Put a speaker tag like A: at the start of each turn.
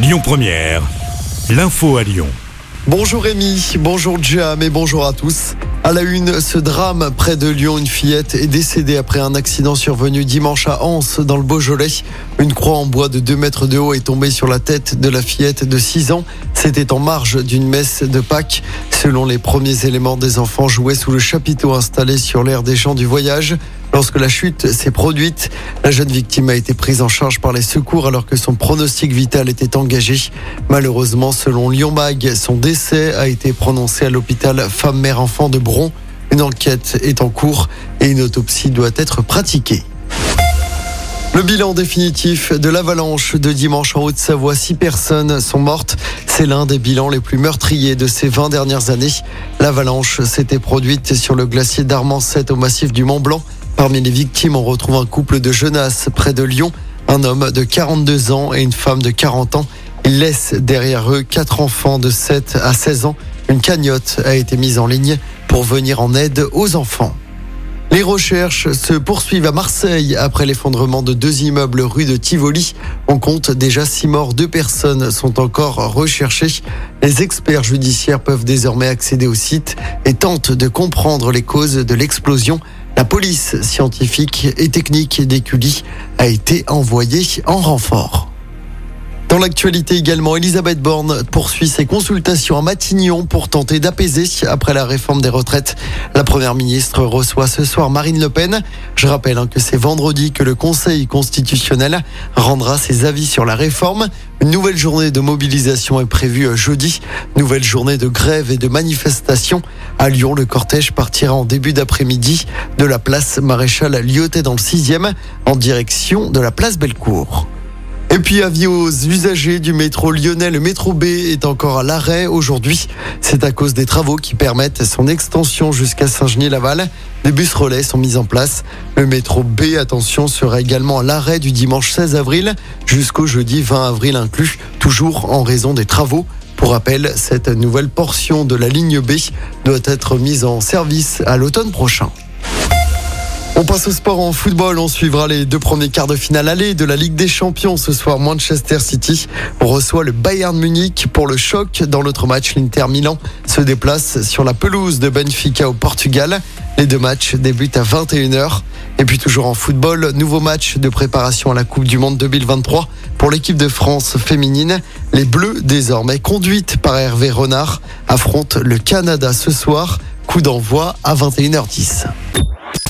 A: Lyon Première, l'info à Lyon.
B: Bonjour Rémi, bonjour Jam et bonjour à tous. À la une, ce drame près de Lyon, une fillette est décédée après un accident survenu dimanche à Anse dans le Beaujolais. Une croix en bois de 2 mètres de haut est tombée sur la tête de la fillette de 6 ans. C'était en marge d'une messe de Pâques. Selon les premiers éléments, des enfants jouaient sous le chapiteau installé sur l'air des champs du voyage. Lorsque la chute s'est produite, la jeune victime a été prise en charge par les secours alors que son pronostic vital était engagé. Malheureusement, selon Lyon Mag, son décès a été prononcé à l'hôpital femme-mère-enfant de Bron. Une enquête est en cours et une autopsie doit être pratiquée. Le bilan définitif de l'avalanche de dimanche en Haute-Savoie, six personnes sont mortes. C'est l'un des bilans les plus meurtriers de ces 20 dernières années. L'avalanche s'était produite sur le glacier d'Armancette au massif du Mont Blanc. Parmi les victimes, on retrouve un couple de jeunesses près de Lyon, un homme de 42 ans et une femme de 40 ans. Ils laissent derrière eux quatre enfants de 7 à 16 ans. Une cagnotte a été mise en ligne pour venir en aide aux enfants. Les recherches se poursuivent à Marseille après l'effondrement de deux immeubles rue de Tivoli. On compte déjà six morts, deux personnes sont encore recherchées. Les experts judiciaires peuvent désormais accéder au site et tentent de comprendre les causes de l'explosion. La police scientifique et technique d'Écully a été envoyée en renfort. Dans l'actualité également, Elisabeth Borne poursuit ses consultations à Matignon pour tenter d'apaiser après la réforme des retraites. La première ministre reçoit ce soir Marine Le Pen. Je rappelle hein, que c'est vendredi que le Conseil constitutionnel rendra ses avis sur la réforme. Une nouvelle journée de mobilisation est prévue jeudi. Nouvelle journée de grève et de manifestation. À Lyon, le cortège partira en début d'après-midi de la place Maréchal Lyotet dans le 6e en direction de la place Bellecour. Et puis avis aux usagers du métro lyonnais, le métro B est encore à l'arrêt aujourd'hui. C'est à cause des travaux qui permettent son extension jusqu'à Saint-Genis-Laval. Des bus relais sont mis en place. Le métro B, attention, sera également à l'arrêt du dimanche 16 avril jusqu'au jeudi 20 avril inclus, toujours en raison des travaux. Pour rappel, cette nouvelle portion de la ligne B doit être mise en service à l'automne prochain. On passe au sport en football. On suivra les deux premiers quarts de finale aller de la Ligue des Champions. Ce soir, Manchester City reçoit le Bayern Munich pour le choc. Dans l'autre match, l'Inter Milan se déplace sur la pelouse de Benfica au Portugal. Les deux matchs débutent à 21h. Et puis toujours en football, nouveau match de préparation à la Coupe du Monde 2023 pour l'équipe de France féminine. Les Bleus, désormais conduites par Hervé Renard, affrontent le Canada ce soir. Coup d'envoi à 21h10.